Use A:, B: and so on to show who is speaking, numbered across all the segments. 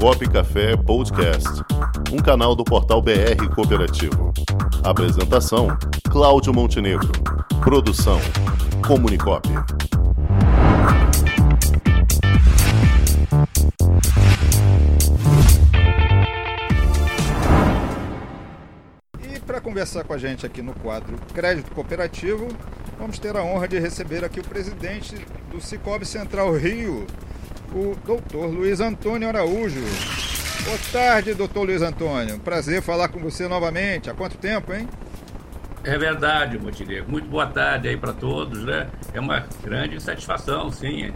A: Comunicop Café Podcast, um canal do portal BR Cooperativo. Apresentação: Cláudio Montenegro. Produção: Comunicop.
B: E para conversar com a gente aqui no quadro Crédito Cooperativo, vamos ter a honra de receber aqui o presidente do Cicobi Central Rio, o doutor Luiz Antônio Araújo. Boa tarde, doutor Luiz Antônio. Prazer falar com você novamente. Há quanto tempo, hein?
C: É verdade, Montenegro. Muito boa tarde aí para todos, né? É uma grande satisfação, sim,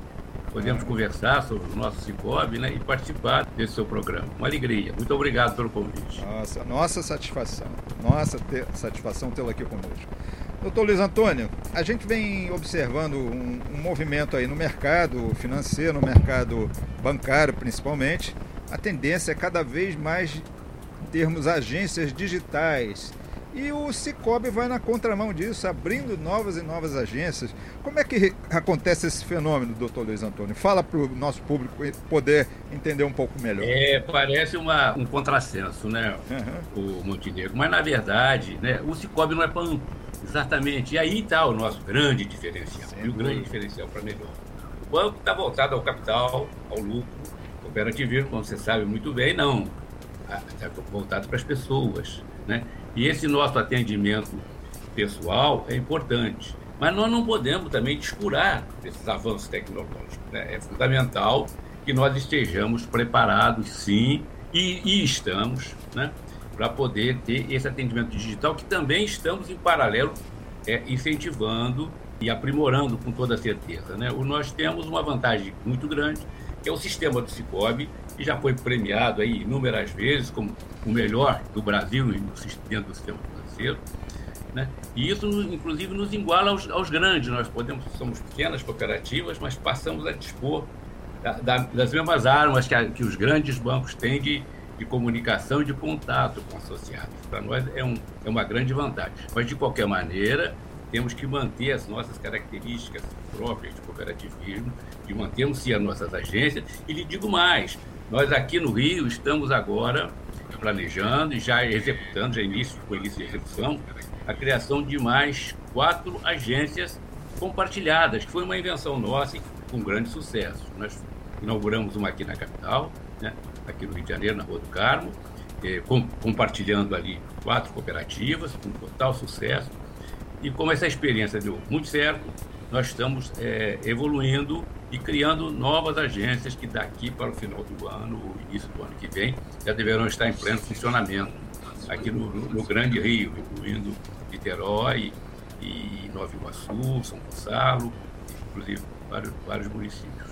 C: podemos conversar sobre o nosso Cicobi né, e participar desse seu programa. Uma alegria. Muito obrigado pelo convite.
B: Nossa, nossa satisfação. Nossa ter, satisfação tê-lo aqui conosco. Doutor Luiz Antônio, a gente vem observando um, um, movimento aí no mercado financeiro, no mercado bancário principalmente. A tendência é cada vez mais termos agências digitais. E o Cicobi vai na contramão disso, abrindo novas e novas agências. Como é que acontece esse fenômeno, doutor Luiz Antônio? Fala para o nosso público poder entender um pouco melhor.
C: É, parece uma, um contrassenso, né, uhum. o Montenegro. Mas, na verdade, né, o Cicobi não é banco Exatamente. E aí está o nosso grande diferencial. E o grande diferencial para melhor. O banco está voltado ao capital, ao lucro. O cooperativismo, como você sabe muito bem, não. Está voltado para as pessoas. Né? E esse nosso atendimento pessoal é importante. Mas nós não podemos também descurar esses avanços tecnológicos. Né? É fundamental que nós estejamos preparados, sim, e, e estamos, né? para poder ter esse atendimento digital que também estamos em paralelo é, incentivando e aprimorando com toda certeza. Né? O, nós temos uma vantagem muito grande, que é o sistema do Cicobi, que já foi premiado aí inúmeras vezes como o melhor do Brasil dentro do sistema financeiro. Né? E isso, inclusive, nos iguala aos, aos, grandes. Nós podemos, somos pequenas cooperativas, mas passamos a dispor da, da, das mesmas armas que, a, que os grandes bancos têm de, de comunicação e de contato com associados. Para nós é, um, é uma grande vantagem. Mas, de qualquer maneira, temos que manter as nossas características próprias de cooperativismo, de mantermos-se as nossas agências. E lhe digo mais, nós aqui no Rio estamos agora planejando e já executando, já início, com início de execução, a criação de mais quatro agências compartilhadas, que foi uma invenção nossa e com grande sucesso. Nós inauguramos uma aqui na capital, né? aqui no Rio de Janeiro, na Rua do Carmo, eh, com, compartilhando ali quatro cooperativas, com total sucesso. E como essa experiência deu muito certo, nós estamos eh, evoluindo e criando novas agências que daqui para o final do ano, início do ano que vem, já deverão estar em pleno funcionamento aqui no, no Grande Rio, incluindo Niterói e Nova Iguaçu, São Gonçalo, inclusive vários, vários municípios.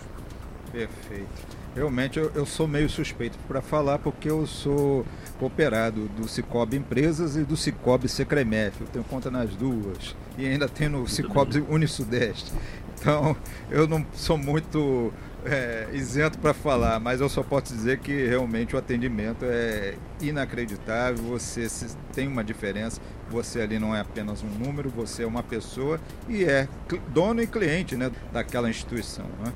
B: Perfeito. Realmente eu, eu sou meio suspeito para falar porque eu sou cooperado do Cicobi Empresas e do Cicobi Secremef. Eu tenho conta nas duas e ainda tenho no Cicobi Unisudeste. Então eu não sou muito é, isento para falar, mas eu só posso dizer que realmente o atendimento é inacreditável. Você tem uma diferença. Você ali não é apenas um número, você é uma pessoa e é dono e cliente né, daquela instituição. Né?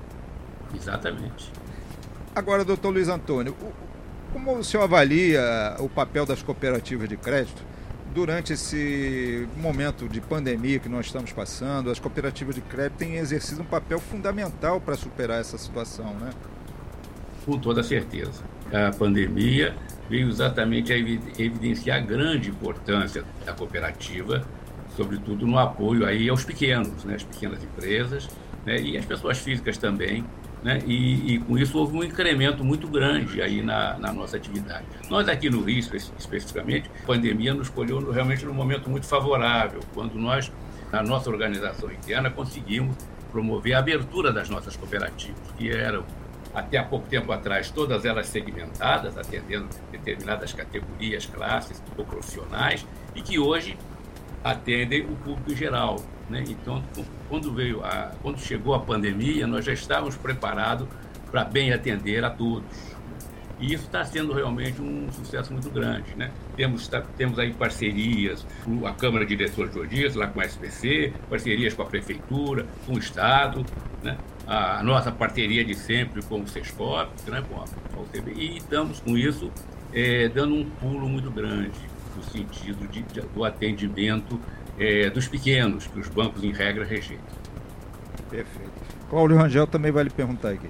C: Exatamente.
B: Agora, doutor Luiz Antônio, como o senhor avalia o papel das cooperativas de crédito durante esse momento de pandemia que nós estamos passando? As cooperativas de crédito têm exercido um papel fundamental para superar essa situação, né?
C: Com toda certeza. A pandemia veio exatamente a evidenciar a grande importância da cooperativa, sobretudo no apoio aí aos pequenos, né, as pequenas empresas né, e as pessoas físicas também, né? E, e, com isso houve um incremento muito grande aí na, na, nossa atividade. Nós aqui no Rio, especificamente, a pandemia nos colheu realmente num momento muito favorável, quando nós, na nossa organização interna, conseguimos promover a abertura das nossas cooperativas, que eram, até há pouco tempo atrás, todas elas segmentadas, atendendo determinadas categorias, classes ou profissionais, e que hoje atendem o público geral. Né? Então, quando, veio a, quando chegou a pandemia, nós já estávamos preparados para bem atender a todos. E isso está sendo realmente um sucesso muito grande. Né? Temos, tá, temos aí parcerias com a Câmara de Diretores de Auditoria, lá com a SPC, parcerias com a Prefeitura, com o Estado, né? a nossa parceria de sempre com o Sescop, né, com a, UTB, e estamos com isso é, dando um pulo muito grande no sentido de, de, do atendimento é, dos pequenos, que os bancos, em regra, rejeitam.
B: Perfeito. Cláudio Rangel também vai lhe perguntar aqui.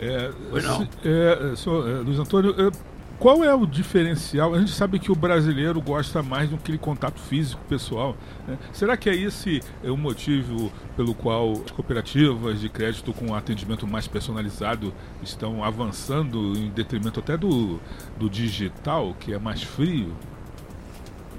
D: É, pois não. É, sou, é, Luiz Antônio, é, qual é o diferencial? A gente sabe que o brasileiro gosta mais do aquele contato físico pessoal. Né? Será que é esse é o motivo pelo qual as cooperativas de crédito com atendimento mais personalizado estão avançando em detrimento até do, do digital, que é mais frio?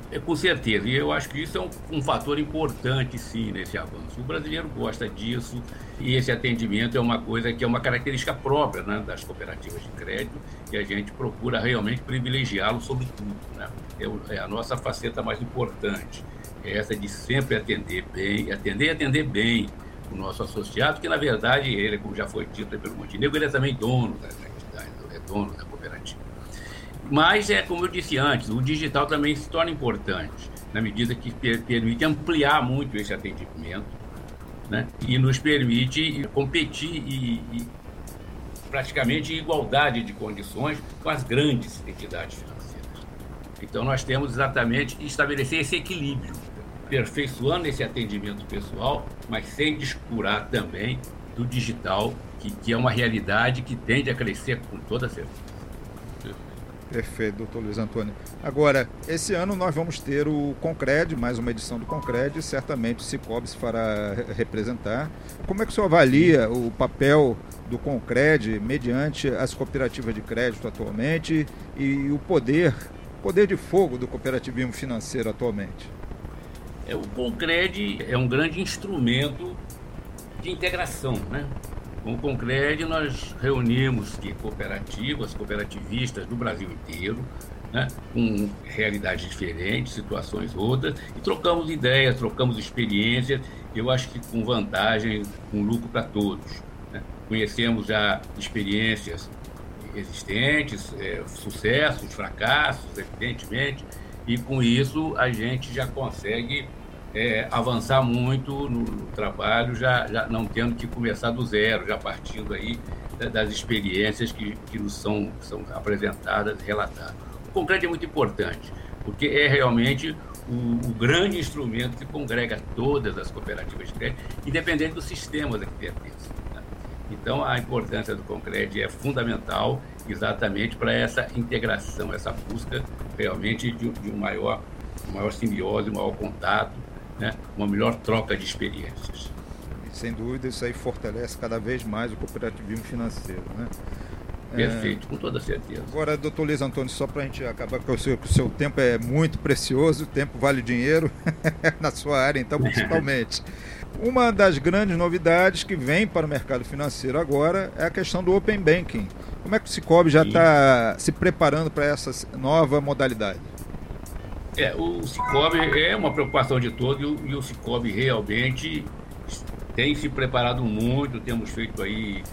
C: É, com certeza, e eu acho que isso é um, um, fator importante, sim, nesse avanço. O brasileiro gosta disso e esse atendimento é uma coisa que é uma característica própria né, das cooperativas de crédito e a gente procura realmente privilegiá-lo sobre tudo. Né? É, é, a nossa faceta mais importante, é essa de sempre atender bem, atender e atender bem o nosso associado, que na verdade ele, como já foi dito pelo Montenegro, ele é também dono da entidade, é dono da cooperativa. Mas, é como eu disse antes, o digital também se torna importante, na medida que permite ampliar muito esse atendimento né? e nos permite competir e, e praticamente igualdade de condições com as grandes entidades financeiras. Então, nós temos exatamente que estabelecer esse equilíbrio, aperfeiçoando esse atendimento pessoal, mas sem descurar também do digital, que, que é uma realidade que tende a crescer com toda certeza.
B: Perfeito, doutor Luiz Antônio. Agora, esse ano nós vamos ter o Concred, mais uma edição do Concred, certamente o Cicobi se fará representar. Como é que o senhor avalia o papel do Concred mediante as cooperativas de crédito atualmente e o poder, poder de fogo do cooperativismo financeiro atualmente?
C: É, o Concred é um grande instrumento de integração, né? Com o Concred, nós reunimos cooperativas, cooperativistas do Brasil inteiro, né, com realidades diferentes, situações outras, e trocamos ideias, trocamos experiências, eu acho que com vantagem, com lucro para todos. Né. Conhecemos já experiências existentes, é, sucessos, fracassos, evidentemente, e com isso a gente já consegue é, avançar muito no, no trabalho, já, já, não tendo que começar do zero, já partindo aí das experiências que, que nos são, são apresentadas, relatadas. O concreto é muito importante, porque é realmente o, o, grande instrumento que congrega todas as cooperativas de crédito, independente do sistema a que pertencem. Né? Então, a importância do concreto é fundamental exatamente para essa integração, essa busca realmente de, de um maior, maior simbiose, um maior contato né? uma melhor troca de experiências.
B: sem dúvida, isso aí fortalece cada vez mais o cooperativismo financeiro. Né?
C: Perfeito, é... com toda certeza.
B: Agora, doutor Luiz Antônio, só para a gente acabar, com o seu, o seu tempo é muito precioso, o tempo vale dinheiro, na sua área, então, principalmente. Uma das grandes novidades que vem para o mercado financeiro agora é a questão do Open Banking. Como é que o Cicobi já está se preparando para essa nova modalidade?
C: É, o Cicobi é uma preocupação de todos e o Cicobi realmente tem se preparado muito, temos feito aí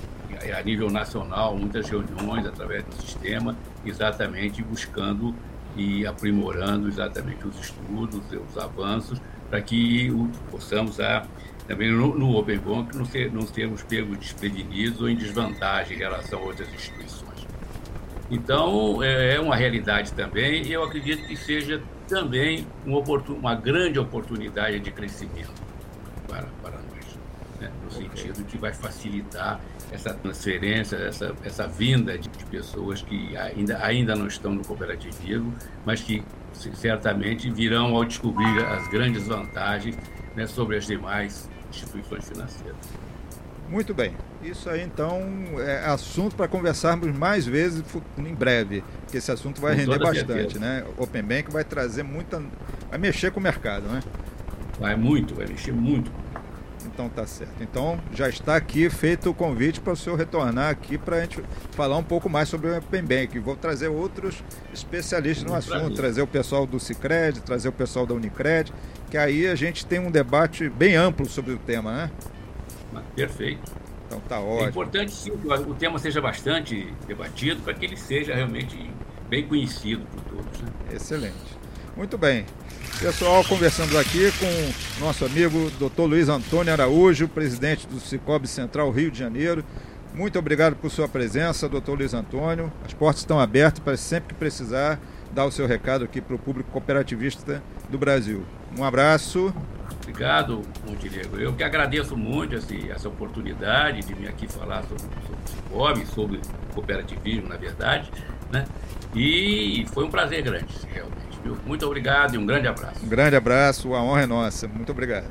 C: a nível nacional muitas reuniões através do sistema, exatamente buscando e aprimorando exatamente os estudos, os avanços, para que possamos a, também no, no Open Bank não, ser, não sermos pegos desprevenidos ou em desvantagem em relação a outras instituições. Então, é, é uma realidade também e eu acredito que seja também uma, uma grande oportunidade de crescimento para, para nós, né? no sentido que vai facilitar essa transferência, essa, essa vinda de, de pessoas que ainda, ainda não estão no cooperativismo, mas que certamente virão ao descobrir as grandes vantagens né, sobre as demais instituições financeiras.
B: Muito bem. Isso aí, então, é assunto para conversarmos mais vezes em breve, porque esse assunto vai com render bastante, certeza. né? Open Bank vai trazer muita. vai mexer com o mercado, né?
C: Vai muito, vai mexer muito.
B: Então tá certo. Então já está aqui feito o convite para o senhor retornar aqui para a gente falar um pouco mais sobre o Open Bank. Vou trazer outros especialistas no assunto, trazer o pessoal do Cicred, trazer o pessoal da Unicred, que aí a gente tem um debate bem amplo sobre o tema, né?
C: Perfeito.
B: Então tá ótimo.
C: É importante sim que o tema seja bastante debatido para que ele seja realmente bem conhecido por todos. Né?
B: Excelente. Muito bem. Pessoal, conversando aqui com nosso amigo Dr. Luiz Antônio Araújo, presidente do Cicobi Central Rio de Janeiro. Muito obrigado por sua presença, doutor Luiz Antônio. As portas estão abertas para sempre que precisar dar o seu recado aqui para o público cooperativista do Brasil. Um abraço.
C: Obrigado, Montenegro. Eu que agradeço muito esse, essa oportunidade de vir aqui falar sobre, sobre o Cicobi, sobre cooperativismo, na verdade. Né? E foi um prazer grande, realmente. Viu? Muito obrigado e um grande abraço.
B: Um grande abraço, a honra é nossa. Muito obrigado.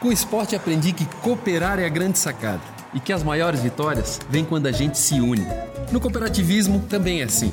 E: Com o esporte aprendi que cooperar é a grande sacada e que as maiores vitórias vêm quando a gente se une. No cooperativismo também é assim.